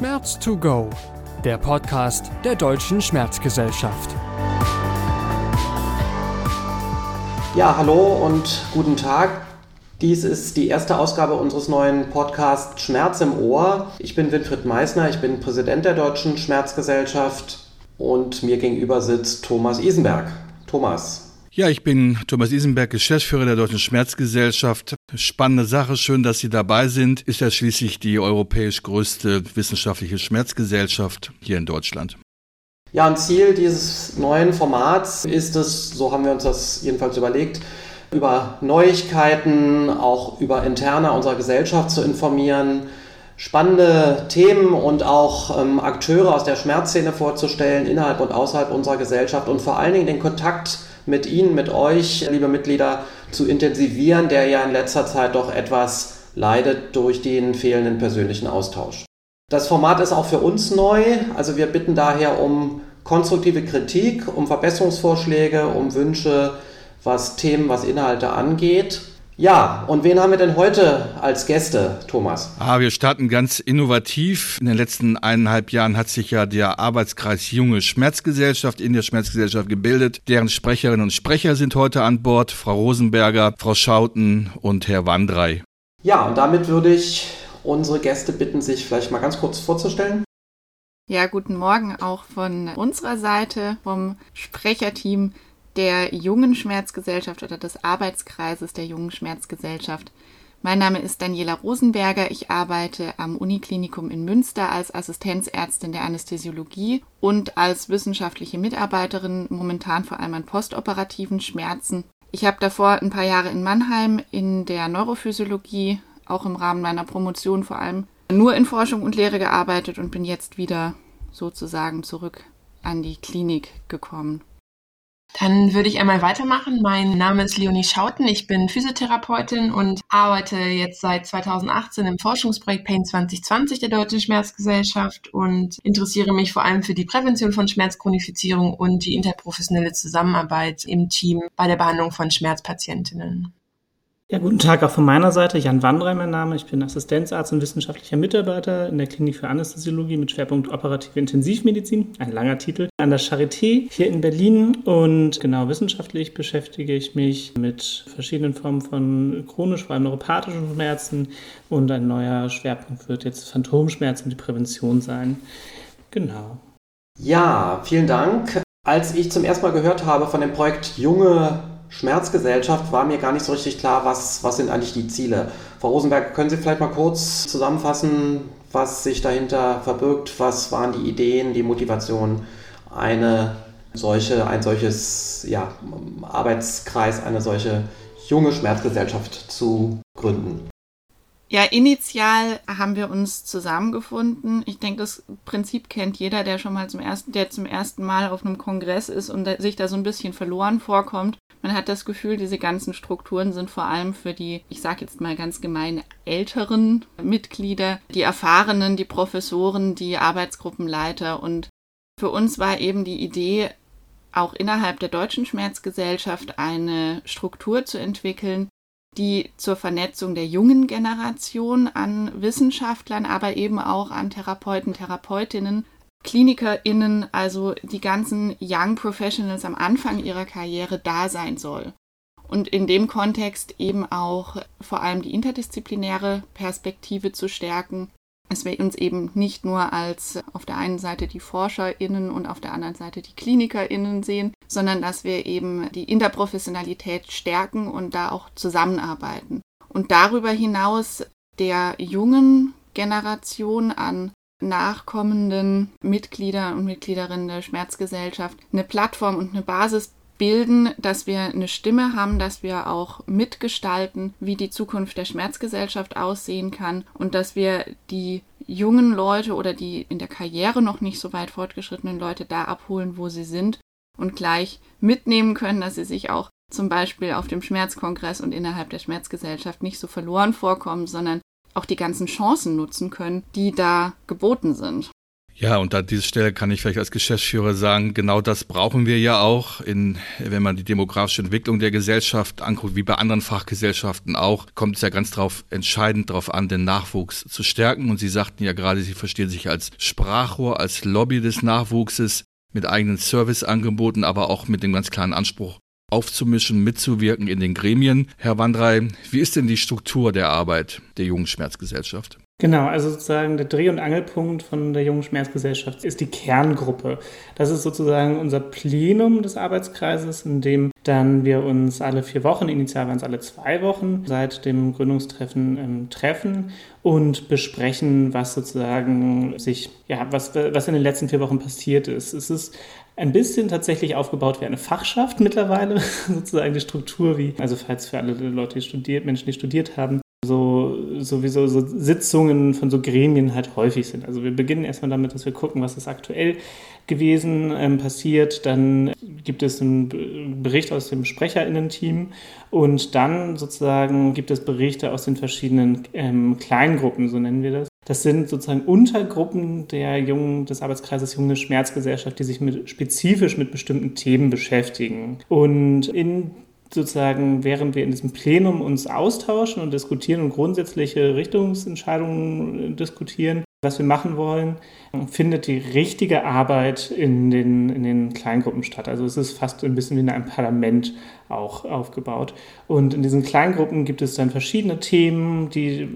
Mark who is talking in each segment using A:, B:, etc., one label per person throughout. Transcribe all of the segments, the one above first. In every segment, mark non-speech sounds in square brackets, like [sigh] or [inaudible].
A: Schmerz to go, der Podcast der Deutschen Schmerzgesellschaft.
B: Ja, hallo und guten Tag. Dies ist die erste Ausgabe unseres neuen Podcasts Schmerz im Ohr. Ich bin Winfried Meissner, ich bin Präsident der Deutschen Schmerzgesellschaft und mir gegenüber sitzt Thomas Isenberg. Thomas,
C: ja, ich bin Thomas Isenberg, Geschäftsführer der Deutschen Schmerzgesellschaft. Spannende Sache, schön, dass Sie dabei sind. Ist ja schließlich die europäisch größte wissenschaftliche Schmerzgesellschaft hier in Deutschland.
B: Ja, ein Ziel dieses neuen Formats ist es, so haben wir uns das jedenfalls überlegt, über Neuigkeiten, auch über Interna unserer Gesellschaft zu informieren, spannende Themen und auch ähm, Akteure aus der Schmerzszene vorzustellen, innerhalb und außerhalb unserer Gesellschaft und vor allen Dingen den Kontakt mit Ihnen, mit euch, liebe Mitglieder, zu intensivieren, der ja in letzter Zeit doch etwas leidet durch den fehlenden persönlichen Austausch. Das Format ist auch für uns neu, also wir bitten daher um konstruktive Kritik, um Verbesserungsvorschläge, um Wünsche, was Themen, was Inhalte angeht. Ja, und wen haben wir denn heute als Gäste, Thomas?
C: Ah, wir starten ganz innovativ. In den letzten eineinhalb Jahren hat sich ja der Arbeitskreis Junge Schmerzgesellschaft in der Schmerzgesellschaft gebildet. Deren Sprecherinnen und Sprecher sind heute an Bord. Frau Rosenberger, Frau Schauten und Herr Wandrei.
B: Ja, und damit würde ich unsere Gäste bitten, sich vielleicht mal ganz kurz vorzustellen.
D: Ja, guten Morgen auch von unserer Seite, vom Sprecherteam der Jungen Schmerzgesellschaft oder des Arbeitskreises der Jungen Schmerzgesellschaft. Mein Name ist Daniela Rosenberger. Ich arbeite am Uniklinikum in Münster als Assistenzärztin der Anästhesiologie und als wissenschaftliche Mitarbeiterin momentan vor allem an postoperativen Schmerzen. Ich habe davor ein paar Jahre in Mannheim in der Neurophysiologie, auch im Rahmen meiner Promotion vor allem, nur in Forschung und Lehre gearbeitet und bin jetzt wieder sozusagen zurück an die Klinik gekommen.
E: Dann würde ich einmal weitermachen. Mein Name ist Leonie Schauten. Ich bin Physiotherapeutin und arbeite jetzt seit 2018 im Forschungsprojekt Pain 2020 der Deutschen Schmerzgesellschaft und interessiere mich vor allem für die Prävention von Schmerzchronifizierung und die interprofessionelle Zusammenarbeit im Team bei der Behandlung von Schmerzpatientinnen.
F: Ja, guten Tag auch von meiner Seite. Jan Wandrei, mein Name. Ich bin Assistenzarzt und wissenschaftlicher Mitarbeiter in der Klinik für Anästhesiologie mit Schwerpunkt operative Intensivmedizin. Ein langer Titel. An der Charité hier in Berlin. Und genau wissenschaftlich beschäftige ich mich mit verschiedenen Formen von chronisch, vor allem neuropathischen Schmerzen. Und ein neuer Schwerpunkt wird jetzt Phantomschmerzen und die Prävention sein. Genau.
B: Ja, vielen Dank. Als ich zum ersten Mal gehört habe von dem Projekt Junge Schmerzgesellschaft war mir gar nicht so richtig klar, was, was sind eigentlich die Ziele. Frau Rosenberg, können Sie vielleicht mal kurz zusammenfassen, was sich dahinter verbirgt? Was waren die Ideen, die Motivation, eine solche, ein solches ja, Arbeitskreis, eine solche junge Schmerzgesellschaft zu gründen?
D: Ja, initial haben wir uns zusammengefunden. Ich denke, das Prinzip kennt jeder, der schon mal zum ersten, der zum ersten Mal auf einem Kongress ist und sich da so ein bisschen verloren vorkommt. Man hat das Gefühl, diese ganzen Strukturen sind vor allem für die, ich sage jetzt mal ganz gemein, älteren Mitglieder, die Erfahrenen, die Professoren, die Arbeitsgruppenleiter. Und für uns war eben die Idee, auch innerhalb der deutschen Schmerzgesellschaft eine Struktur zu entwickeln, die zur Vernetzung der jungen Generation an Wissenschaftlern, aber eben auch an Therapeuten, Therapeutinnen, KlinikerInnen, also die ganzen Young Professionals am Anfang ihrer Karriere da sein soll. Und in dem Kontext eben auch vor allem die interdisziplinäre Perspektive zu stärken, dass wir uns eben nicht nur als auf der einen Seite die ForscherInnen und auf der anderen Seite die KlinikerInnen sehen, sondern dass wir eben die Interprofessionalität stärken und da auch zusammenarbeiten. Und darüber hinaus der jungen Generation an nachkommenden Mitglieder und Mitgliederinnen der Schmerzgesellschaft eine Plattform und eine Basis bilden, dass wir eine Stimme haben, dass wir auch mitgestalten, wie die Zukunft der Schmerzgesellschaft aussehen kann und dass wir die jungen Leute oder die in der Karriere noch nicht so weit fortgeschrittenen Leute da abholen, wo sie sind und gleich mitnehmen können, dass sie sich auch zum Beispiel auf dem Schmerzkongress und innerhalb der Schmerzgesellschaft nicht so verloren vorkommen, sondern auch die ganzen Chancen nutzen können, die da geboten sind.
C: Ja, und an dieser Stelle kann ich vielleicht als Geschäftsführer sagen, genau das brauchen wir ja auch. In, wenn man die demografische Entwicklung der Gesellschaft anguckt, wie bei anderen Fachgesellschaften auch, kommt es ja ganz drauf, entscheidend darauf an, den Nachwuchs zu stärken. Und Sie sagten ja gerade, Sie verstehen sich als Sprachrohr, als Lobby des Nachwuchses mit eigenen Serviceangeboten, aber auch mit dem ganz klaren Anspruch, aufzumischen, mitzuwirken in den Gremien. Herr Wandrei, wie ist denn die Struktur der Arbeit der Jungen Schmerzgesellschaft?
F: Genau, also sozusagen der Dreh- und Angelpunkt von der Jungen Schmerzgesellschaft ist die Kerngruppe. Das ist sozusagen unser Plenum des Arbeitskreises, in dem dann wir uns alle vier Wochen, initial waren es alle zwei Wochen, seit dem Gründungstreffen ähm, treffen und besprechen, was sozusagen sich, ja, was, was in den letzten vier Wochen passiert ist. Es ist ein bisschen tatsächlich aufgebaut wie eine Fachschaft mittlerweile, [laughs] sozusagen die Struktur wie, also falls für alle Leute, die studiert, Menschen, die studiert haben, so sowieso so Sitzungen von so Gremien halt häufig sind. Also wir beginnen erstmal damit, dass wir gucken, was ist aktuell gewesen, ähm, passiert. Dann gibt es einen Bericht aus dem Sprecherinnen-Team und dann sozusagen gibt es Berichte aus den verschiedenen ähm, Kleingruppen, so nennen wir das. Das sind sozusagen Untergruppen der jungen, des Arbeitskreises Junge Schmerzgesellschaft, die sich mit, spezifisch mit bestimmten Themen beschäftigen. Und in sozusagen, während wir in diesem Plenum uns austauschen und diskutieren und grundsätzliche Richtungsentscheidungen diskutieren, was wir machen wollen, findet die richtige Arbeit in den, in den Kleingruppen statt. Also es ist fast ein bisschen wie in einem Parlament auch aufgebaut. Und in diesen Kleingruppen gibt es dann verschiedene Themen, die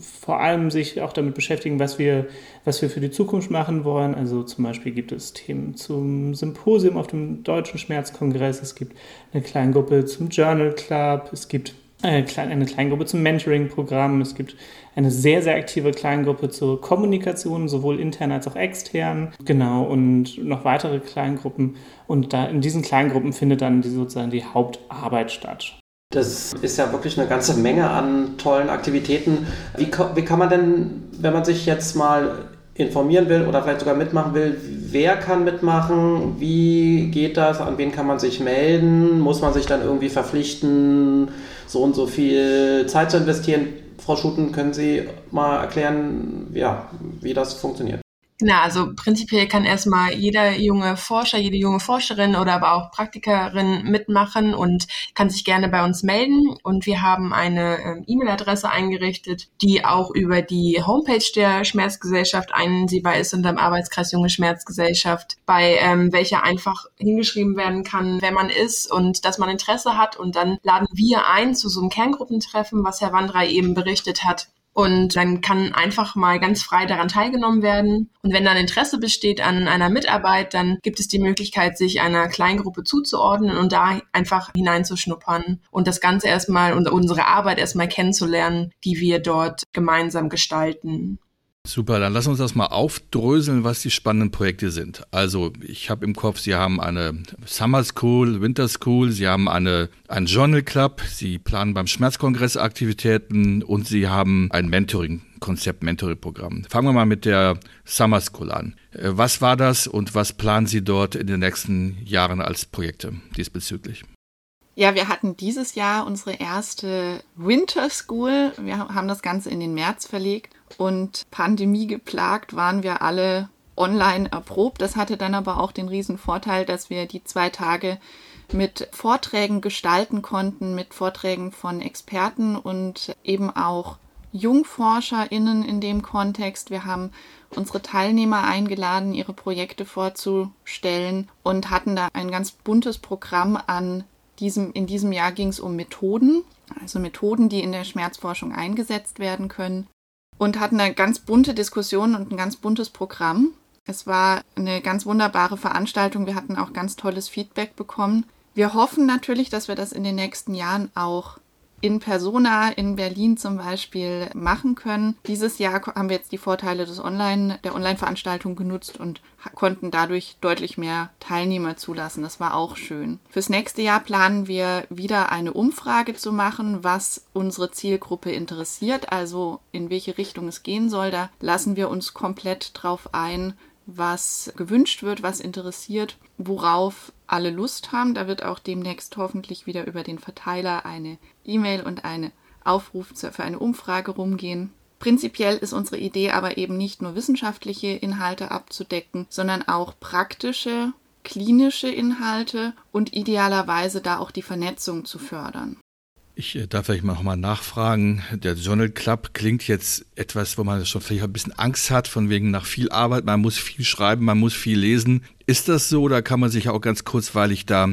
F: vor allem sich auch damit beschäftigen, was wir, was wir für die Zukunft machen wollen. Also zum Beispiel gibt es Themen zum Symposium auf dem Deutschen Schmerzkongress, es gibt eine Kleingruppe zum Journal Club, es gibt eine Kleingruppe zum Mentoring-Programm. Es gibt eine sehr, sehr aktive Kleingruppe zur Kommunikation, sowohl intern als auch extern. Genau, und noch weitere Kleingruppen. Und da in diesen Kleingruppen findet dann die, sozusagen die Hauptarbeit statt.
B: Das ist ja wirklich eine ganze Menge an tollen Aktivitäten. Wie, wie kann man denn, wenn man sich jetzt mal informieren will oder vielleicht sogar mitmachen will, wer kann mitmachen, wie geht das, an wen kann man sich melden, muss man sich dann irgendwie verpflichten, so und so viel Zeit zu investieren. Frau Schuten, können Sie mal erklären, ja, wie das funktioniert?
E: Na, also prinzipiell kann erstmal jeder junge Forscher, jede junge Forscherin oder aber auch Praktikerin mitmachen und kann sich gerne bei uns melden. Und wir haben eine ähm, E-Mail-Adresse eingerichtet, die auch über die Homepage der Schmerzgesellschaft einsehbar ist unter dem Arbeitskreis Junge Schmerzgesellschaft, bei ähm, welcher einfach hingeschrieben werden kann, wer man ist und dass man Interesse hat. Und dann laden wir ein zu so einem Kerngruppentreffen, was Herr Wandrei eben berichtet hat. Und dann kann einfach mal ganz frei daran teilgenommen werden. Und wenn dann Interesse besteht an einer Mitarbeit, dann gibt es die Möglichkeit, sich einer Kleingruppe zuzuordnen und da einfach hineinzuschnuppern und das Ganze erstmal und unsere Arbeit erstmal kennenzulernen, die wir dort gemeinsam gestalten.
C: Super, dann lass uns das mal aufdröseln, was die spannenden Projekte sind. Also, ich habe im Kopf, Sie haben eine Summer School, Winter School, Sie haben eine, einen Journal Club, Sie planen beim Schmerzkongress Aktivitäten und Sie haben ein Mentoring-Konzept, Mentoring-Programm. Fangen wir mal mit der Summer School an. Äh, was war das und was planen Sie dort in den nächsten Jahren als Projekte diesbezüglich?
D: Ja, wir hatten dieses Jahr unsere erste Winter School. Wir haben das Ganze in den März verlegt und Pandemie geplagt waren wir alle online erprobt. Das hatte dann aber auch den riesen Vorteil, dass wir die zwei Tage mit Vorträgen gestalten konnten, mit Vorträgen von Experten und eben auch JungforscherInnen in dem Kontext. Wir haben unsere Teilnehmer eingeladen, ihre Projekte vorzustellen und hatten da ein ganz buntes Programm an diesem, in diesem Jahr ging es um Methoden, also Methoden, die in der Schmerzforschung eingesetzt werden können und hatten eine ganz bunte Diskussion und ein ganz buntes Programm. Es war eine ganz wunderbare Veranstaltung. Wir hatten auch ganz tolles Feedback bekommen. Wir hoffen natürlich, dass wir das in den nächsten Jahren auch in Persona in Berlin zum Beispiel machen können. Dieses Jahr haben wir jetzt die Vorteile des Online, der Online-Veranstaltung genutzt und konnten dadurch deutlich mehr Teilnehmer zulassen. Das war auch schön. Fürs nächste Jahr planen wir wieder eine Umfrage zu machen, was unsere Zielgruppe interessiert, also in welche Richtung es gehen soll. Da lassen wir uns komplett drauf ein, was gewünscht wird, was interessiert, worauf alle Lust haben. Da wird auch demnächst hoffentlich wieder über den Verteiler eine E-Mail und eine Aufruf für eine Umfrage rumgehen. Prinzipiell ist unsere Idee aber eben nicht nur wissenschaftliche Inhalte abzudecken, sondern auch praktische, klinische Inhalte und idealerweise da auch die Vernetzung zu fördern.
C: Ich äh, darf vielleicht mal nochmal nachfragen. Der Journal Club klingt jetzt etwas, wo man schon vielleicht ein bisschen Angst hat, von wegen nach viel Arbeit, man muss viel schreiben, man muss viel lesen. Ist das so oder kann man sich auch ganz kurzweilig da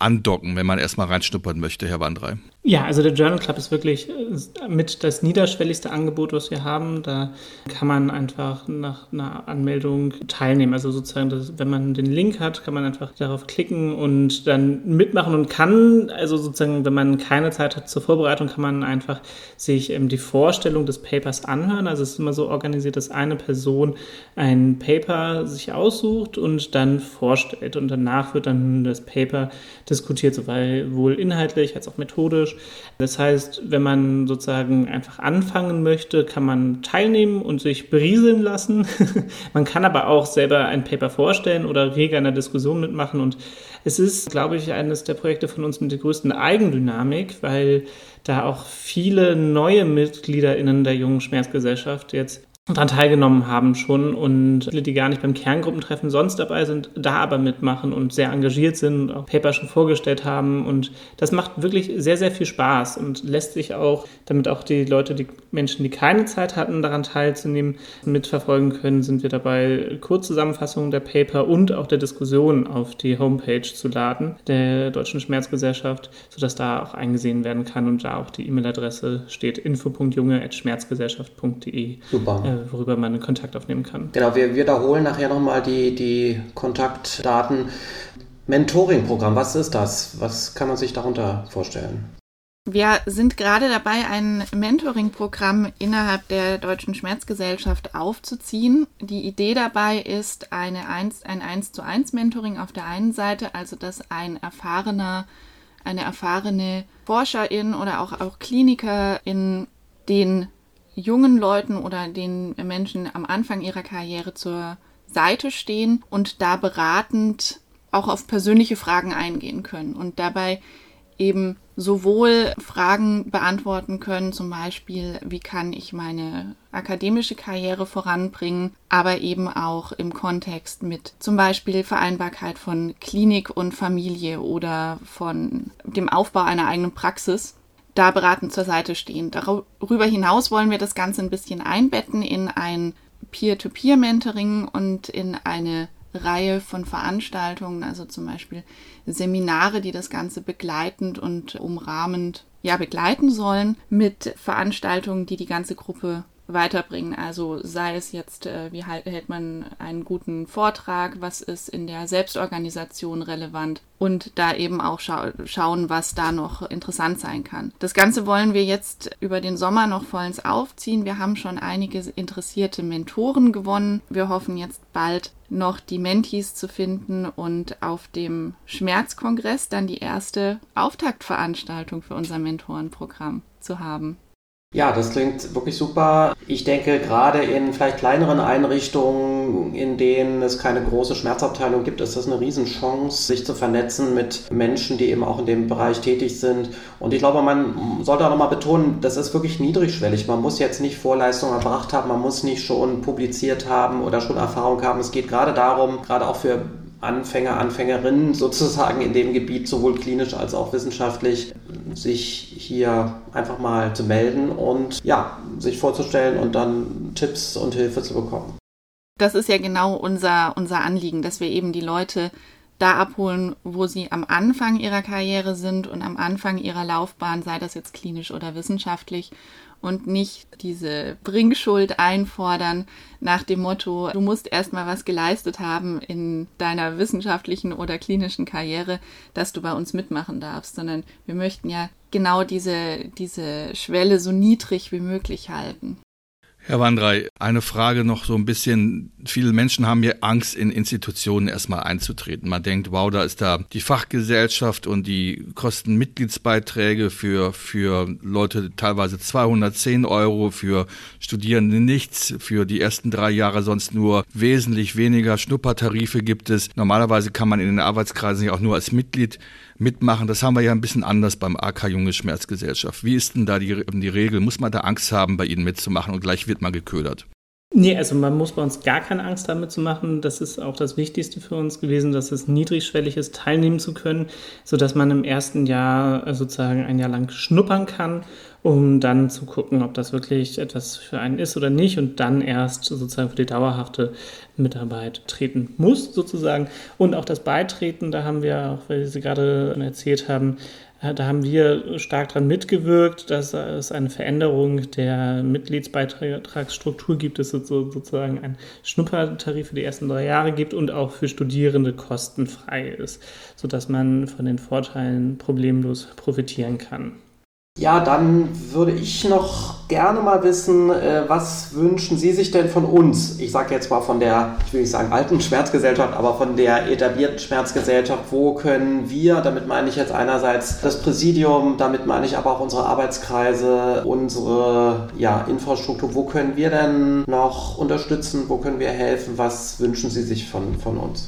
C: andocken, wenn man erstmal reinschnuppern möchte, Herr Wandrei?
F: Ja, also der Journal Club ist wirklich äh, mit das niederschwelligste Angebot, was wir haben. Da kann man einfach nach einer Anmeldung teilnehmen. Also sozusagen, dass, wenn man den Link hat, kann man einfach darauf klicken und dann mitmachen und kann, also sozusagen, wenn man keine Zeit hat zur Vorbereitung, kann man einfach sich ähm, die Vorstellung des Papers anhören. Also es ist immer so organisiert, dass eine Person ein Paper sich aussucht und dann vorstellt und danach wird dann das Paper diskutiert, sowohl inhaltlich als auch methodisch das heißt, wenn man sozusagen einfach anfangen möchte, kann man teilnehmen und sich berieseln lassen. [laughs] man kann aber auch selber ein Paper vorstellen oder rege an der Diskussion mitmachen. Und es ist, glaube ich, eines der Projekte von uns mit der größten Eigendynamik, weil da auch viele neue MitgliederInnen der jungen Schmerzgesellschaft jetzt daran teilgenommen haben schon und viele, die gar nicht beim Kerngruppentreffen sonst dabei sind, da aber mitmachen und sehr engagiert sind, auch Paper schon vorgestellt haben. Und das macht wirklich sehr, sehr viel Spaß und lässt sich auch, damit auch die Leute, die Menschen, die keine Zeit hatten, daran teilzunehmen, mitverfolgen können, sind wir dabei, Kurzzusammenfassungen der Paper und auch der Diskussion auf die Homepage zu laden, der Deutschen Schmerzgesellschaft, sodass da auch eingesehen werden kann und da auch die E-Mail-Adresse steht info.junge.schmerzgesellschaft.de. Äh, worüber man Kontakt aufnehmen kann.
B: Genau, wir wiederholen nachher nochmal die, die Kontaktdaten. Mentoring-Programm, was ist das? Was kann man sich darunter vorstellen?
D: Wir sind gerade dabei, ein Mentoring-Programm innerhalb der Deutschen Schmerzgesellschaft aufzuziehen. Die Idee dabei ist eine 1, ein 1 zu 1 Mentoring auf der einen Seite, also dass ein erfahrener, eine erfahrene Forscherin oder auch, auch Klinikerin den jungen Leuten oder den Menschen am Anfang ihrer Karriere zur Seite stehen und da beratend auch auf persönliche Fragen eingehen können und dabei eben sowohl Fragen beantworten können, zum Beispiel, wie kann ich meine akademische Karriere voranbringen, aber eben auch im Kontext mit zum Beispiel Vereinbarkeit von Klinik und Familie oder von dem Aufbau einer eigenen Praxis da beratend zur Seite stehen. Darüber hinaus wollen wir das Ganze ein bisschen einbetten in ein Peer-to-Peer-Mentoring und in eine Reihe von Veranstaltungen, also zum Beispiel Seminare, die das Ganze begleitend und umrahmend ja begleiten sollen, mit Veranstaltungen, die die ganze Gruppe weiterbringen. Also sei es jetzt, äh, wie halt, hält man einen guten Vortrag, was ist in der Selbstorganisation relevant und da eben auch scha schauen, was da noch interessant sein kann. Das Ganze wollen wir jetzt über den Sommer noch vollends aufziehen. Wir haben schon einige interessierte Mentoren gewonnen. Wir hoffen jetzt bald noch die Mentees zu finden und auf dem Schmerzkongress dann die erste Auftaktveranstaltung für unser Mentorenprogramm zu haben.
B: Ja, das klingt wirklich super. Ich denke, gerade in vielleicht kleineren Einrichtungen, in denen es keine große Schmerzabteilung gibt, ist das eine Riesenchance, sich zu vernetzen mit Menschen, die eben auch in dem Bereich tätig sind. Und ich glaube, man sollte auch nochmal betonen, das ist wirklich niedrigschwellig. Man muss jetzt nicht Vorleistungen erbracht haben, man muss nicht schon publiziert haben oder schon Erfahrung haben. Es geht gerade darum, gerade auch für Anfänger, Anfängerinnen sozusagen in dem Gebiet, sowohl klinisch als auch wissenschaftlich, sich hier einfach mal zu melden und ja, sich vorzustellen und dann Tipps und Hilfe zu bekommen.
D: Das ist ja genau unser, unser Anliegen, dass wir eben die Leute da abholen, wo sie am Anfang ihrer Karriere sind und am Anfang ihrer Laufbahn, sei das jetzt klinisch oder wissenschaftlich, und nicht diese Bringschuld einfordern nach dem Motto, du musst erstmal was geleistet haben in deiner wissenschaftlichen oder klinischen Karriere, dass du bei uns mitmachen darfst, sondern wir möchten ja genau diese, diese Schwelle so niedrig wie möglich halten.
C: Herr Wandrei, eine Frage noch so ein bisschen. Viele Menschen haben hier Angst, in Institutionen erstmal einzutreten. Man denkt, wow, da ist da die Fachgesellschaft und die kosten Mitgliedsbeiträge für, für Leute teilweise 210 Euro, für Studierende nichts, für die ersten drei Jahre sonst nur wesentlich weniger Schnuppertarife gibt es. Normalerweise kann man in den Arbeitskreisen ja auch nur als Mitglied mitmachen. Das haben wir ja ein bisschen anders beim AK Junge Schmerzgesellschaft. Wie ist denn da die, die Regel? Muss man da Angst haben, bei Ihnen mitzumachen und gleich wird man geködert?
F: Nee, also man muss bei uns gar keine Angst damit zu machen. Das ist auch das Wichtigste für uns gewesen, dass es niedrigschwellig ist, teilnehmen zu können, sodass man im ersten Jahr sozusagen ein Jahr lang schnuppern kann, um dann zu gucken, ob das wirklich etwas für einen ist oder nicht und dann erst sozusagen für die dauerhafte Mitarbeit treten muss sozusagen. Und auch das Beitreten, da haben wir, auch weil Sie gerade erzählt haben, da haben wir stark daran mitgewirkt, dass es eine Veränderung der Mitgliedsbeitragsstruktur gibt, dass es sozusagen einen Schnuppertarif für die ersten drei Jahre gibt und auch für Studierende kostenfrei ist, sodass man von den Vorteilen problemlos profitieren kann.
B: Ja, dann würde ich noch gerne mal wissen, äh, was wünschen Sie sich denn von uns? Ich sage jetzt mal von der, ich will nicht sagen alten Schmerzgesellschaft, aber von der etablierten Schmerzgesellschaft. Wo können wir, damit meine ich jetzt einerseits das Präsidium, damit meine ich aber auch unsere Arbeitskreise, unsere ja, Infrastruktur, wo können wir denn noch unterstützen, wo können wir helfen? Was wünschen Sie sich von, von uns?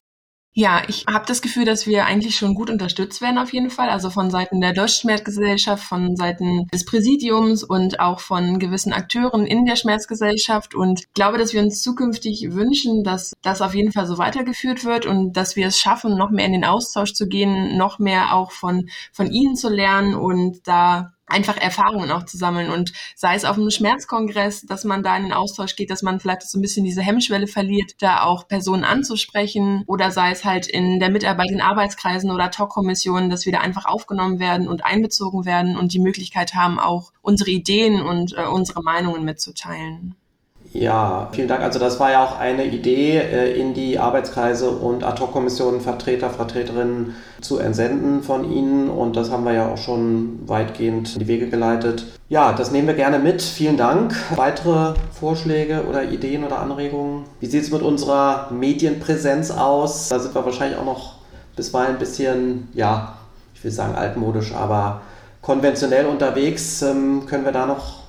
E: Ja, ich habe das Gefühl, dass wir eigentlich schon gut unterstützt werden auf jeden Fall. Also von Seiten der Deutschen Schmerzgesellschaft, von Seiten des Präsidiums und auch von gewissen Akteuren in der Schmerzgesellschaft. Und ich glaube, dass wir uns zukünftig wünschen, dass das auf jeden Fall so weitergeführt wird und dass wir es schaffen, noch mehr in den Austausch zu gehen, noch mehr auch von, von ihnen zu lernen und da einfach Erfahrungen auch zu sammeln und sei es auf einem Schmerzkongress, dass man da in den Austausch geht, dass man vielleicht so ein bisschen diese Hemmschwelle verliert, da auch Personen anzusprechen oder sei es halt in der Mitarbeit in Arbeitskreisen oder Talkkommissionen, dass wir da einfach aufgenommen werden und einbezogen werden und die Möglichkeit haben, auch unsere Ideen und äh, unsere Meinungen mitzuteilen.
B: Ja, vielen Dank. Also das war ja auch eine Idee, äh, in die Arbeitskreise und Ad-Hoc-Kommissionen Vertreter, Vertreterinnen zu entsenden von Ihnen. Und das haben wir ja auch schon weitgehend in die Wege geleitet. Ja, das nehmen wir gerne mit. Vielen Dank. Weitere Vorschläge oder Ideen oder Anregungen? Wie sieht es mit unserer Medienpräsenz aus? Da sind wir wahrscheinlich auch noch bisweilen ein bisschen, ja, ich will sagen altmodisch, aber konventionell unterwegs. Ähm, können wir da noch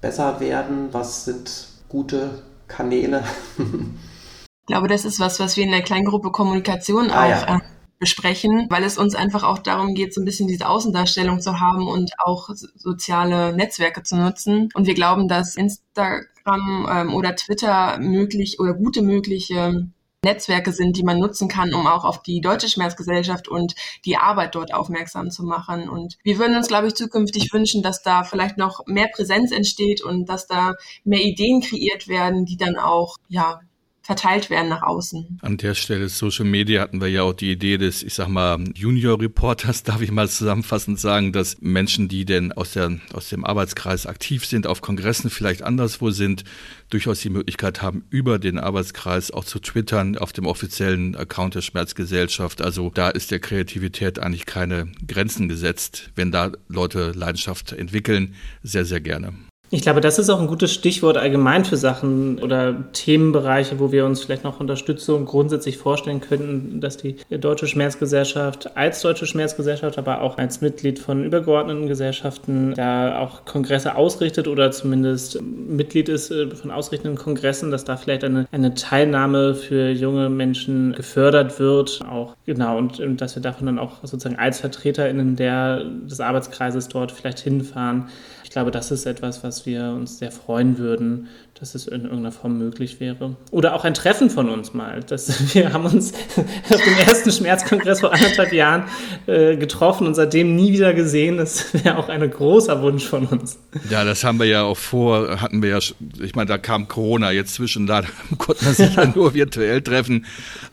B: besser werden? Was sind gute Kanäle?
E: ich glaube, das ist was, was wir in der Kleingruppe Kommunikation ah, auch ja. äh, besprechen, weil es uns einfach auch darum geht, so ein bisschen diese Außendarstellung zu haben und auch soziale Netzwerke zu nutzen. Und wir glauben, dass Instagram ähm, oder Twitter möglich oder gute mögliche Netzwerke sind, die man nutzen kann, um auch auf die deutsche Schmerzgesellschaft und die Arbeit dort aufmerksam zu machen. Und wir würden uns, glaube ich, zukünftig wünschen, dass da vielleicht noch mehr Präsenz entsteht und dass da mehr Ideen kreiert werden, die dann auch, ja, verteilt werden nach außen.
C: An der Stelle Social Media hatten wir ja auch die Idee des, ich sag mal, Junior Reporters, [laughs] darf ich mal zusammenfassend sagen, dass Menschen, die denn aus, der, aus dem Arbeitskreis aktiv sind, auf Kongressen vielleicht anderswo sind, durchaus die Möglichkeit haben, über den Arbeitskreis auch zu twittern auf dem offiziellen Account der Schmerzgesellschaft. Also da ist der Kreativität eigentlich keine Grenzen gesetzt. Wenn da Leute Leidenschaft entwickeln, sehr, sehr gerne.
F: Ich glaube, das ist auch ein gutes Stichwort allgemein für Sachen oder Themenbereiche, wo wir uns vielleicht noch Unterstützung grundsätzlich vorstellen könnten, dass die Deutsche Schmerzgesellschaft als Deutsche Schmerzgesellschaft, aber auch als Mitglied von übergeordneten Gesellschaften da auch Kongresse ausrichtet oder zumindest Mitglied ist äh, von ausrichtenden Kongressen, dass da vielleicht eine, eine Teilnahme für junge Menschen gefördert wird. Auch genau, und, und dass wir davon dann auch sozusagen als VertreterInnen der, des Arbeitskreises dort vielleicht hinfahren ich glaube, das ist etwas, was wir uns sehr freuen würden, dass es in irgendeiner Form möglich wäre. Oder auch ein Treffen von uns mal. Das, [laughs] wir haben uns [laughs] auf dem ersten Schmerzkongress vor anderthalb Jahren äh, getroffen und seitdem nie wieder gesehen. Das [laughs] wäre auch ein großer Wunsch von uns.
C: Ja, das haben wir ja auch vor, hatten wir ja, ich meine, da kam Corona jetzt zwischen, da konnten wir sich ja nur virtuell treffen.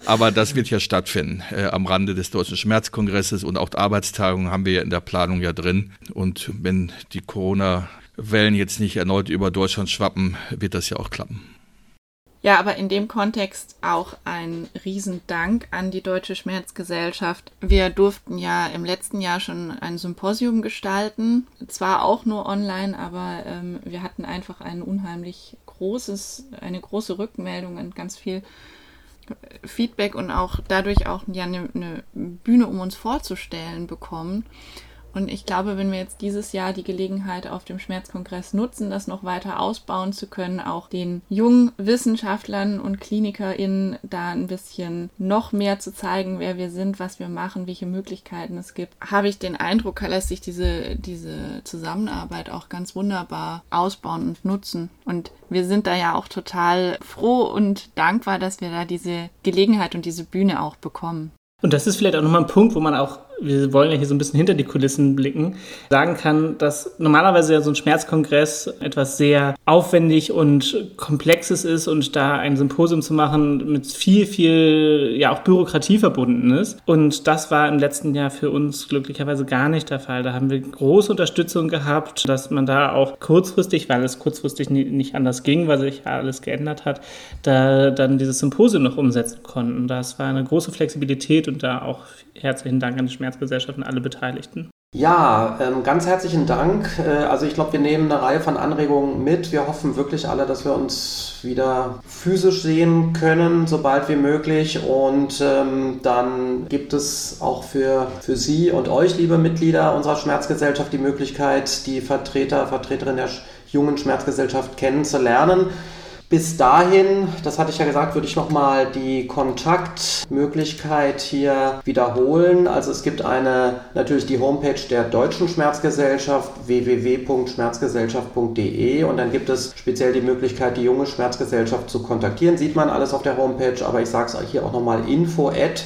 C: Aber das wird ja stattfinden äh, am Rande des Deutschen Schmerzkongresses und auch Arbeitstagungen haben wir ja in der Planung ja drin. Und wenn die Corona Wellen jetzt nicht erneut über Deutschland schwappen, wird das ja auch klappen.
D: Ja, aber in dem Kontext auch ein Riesendank an die Deutsche Schmerzgesellschaft. Wir durften ja im letzten Jahr schon ein Symposium gestalten, zwar auch nur online, aber ähm, wir hatten einfach ein unheimlich großes, eine große Rückmeldung und ganz viel Feedback und auch dadurch auch ja eine, eine Bühne, um uns vorzustellen bekommen. Und ich glaube, wenn wir jetzt dieses Jahr die Gelegenheit auf dem Schmerzkongress nutzen, das noch weiter ausbauen zu können, auch den jungen Wissenschaftlern und KlinikerInnen da ein bisschen noch mehr zu zeigen, wer wir sind, was wir machen, welche Möglichkeiten es gibt, habe ich den Eindruck, lässt sich diese, diese Zusammenarbeit auch ganz wunderbar ausbauen und nutzen. Und wir sind da ja auch total froh und dankbar, dass wir da diese Gelegenheit und diese Bühne auch bekommen.
F: Und das ist vielleicht auch nochmal ein Punkt, wo man auch wir wollen ja hier so ein bisschen hinter die Kulissen blicken, sagen kann, dass normalerweise ja so ein Schmerzkongress etwas sehr aufwendig und komplexes ist und da ein Symposium zu machen mit viel, viel, ja auch Bürokratie verbunden ist. Und das war im letzten Jahr für uns glücklicherweise gar nicht der Fall. Da haben wir große Unterstützung gehabt, dass man da auch kurzfristig, weil es kurzfristig nicht anders ging, weil sich ja alles geändert hat, da dann dieses Symposium noch umsetzen konnten. Das war eine große Flexibilität und da auch herzlichen Dank an die Schmerzgesellschaft und alle Beteiligten.
B: Ja, ähm, ganz herzlichen Dank. Äh, also ich glaube, wir nehmen eine Reihe von Anregungen mit. Wir hoffen wirklich alle, dass wir uns wieder physisch sehen können, sobald wie möglich. Und ähm, dann gibt es auch für, für Sie und euch, liebe Mitglieder unserer Schmerzgesellschaft, die Möglichkeit, die Vertreter, Vertreterin der jungen Schmerzgesellschaft kennenzulernen. Bis dahin, das hatte ich ja gesagt, würde ich nochmal die Kontaktmöglichkeit hier wiederholen. Also es gibt eine, natürlich die Homepage der Deutschen Schmerzgesellschaft www.schmerzgesellschaft.de und dann gibt es speziell die Möglichkeit, die junge Schmerzgesellschaft zu kontaktieren. Sieht man alles auf der Homepage, aber ich sage es euch hier auch nochmal info at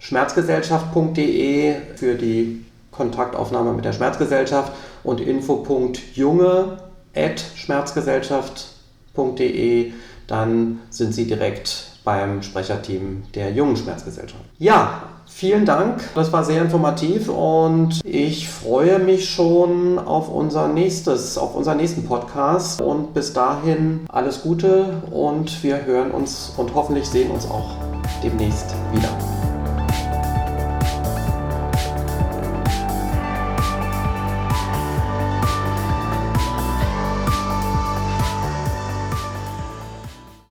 B: schmerzgesellschaft.de für die Kontaktaufnahme mit der Schmerzgesellschaft und info.junge at schmerzgesellschaft.de www.schmerzgesellschaft.de, dann sind Sie direkt beim Sprecherteam der Jungen Schmerzgesellschaft. Ja, vielen Dank. Das war sehr informativ und ich freue mich schon auf unser nächstes, auf unseren nächsten Podcast. Und bis dahin alles Gute und wir hören uns und hoffentlich sehen uns auch demnächst wieder.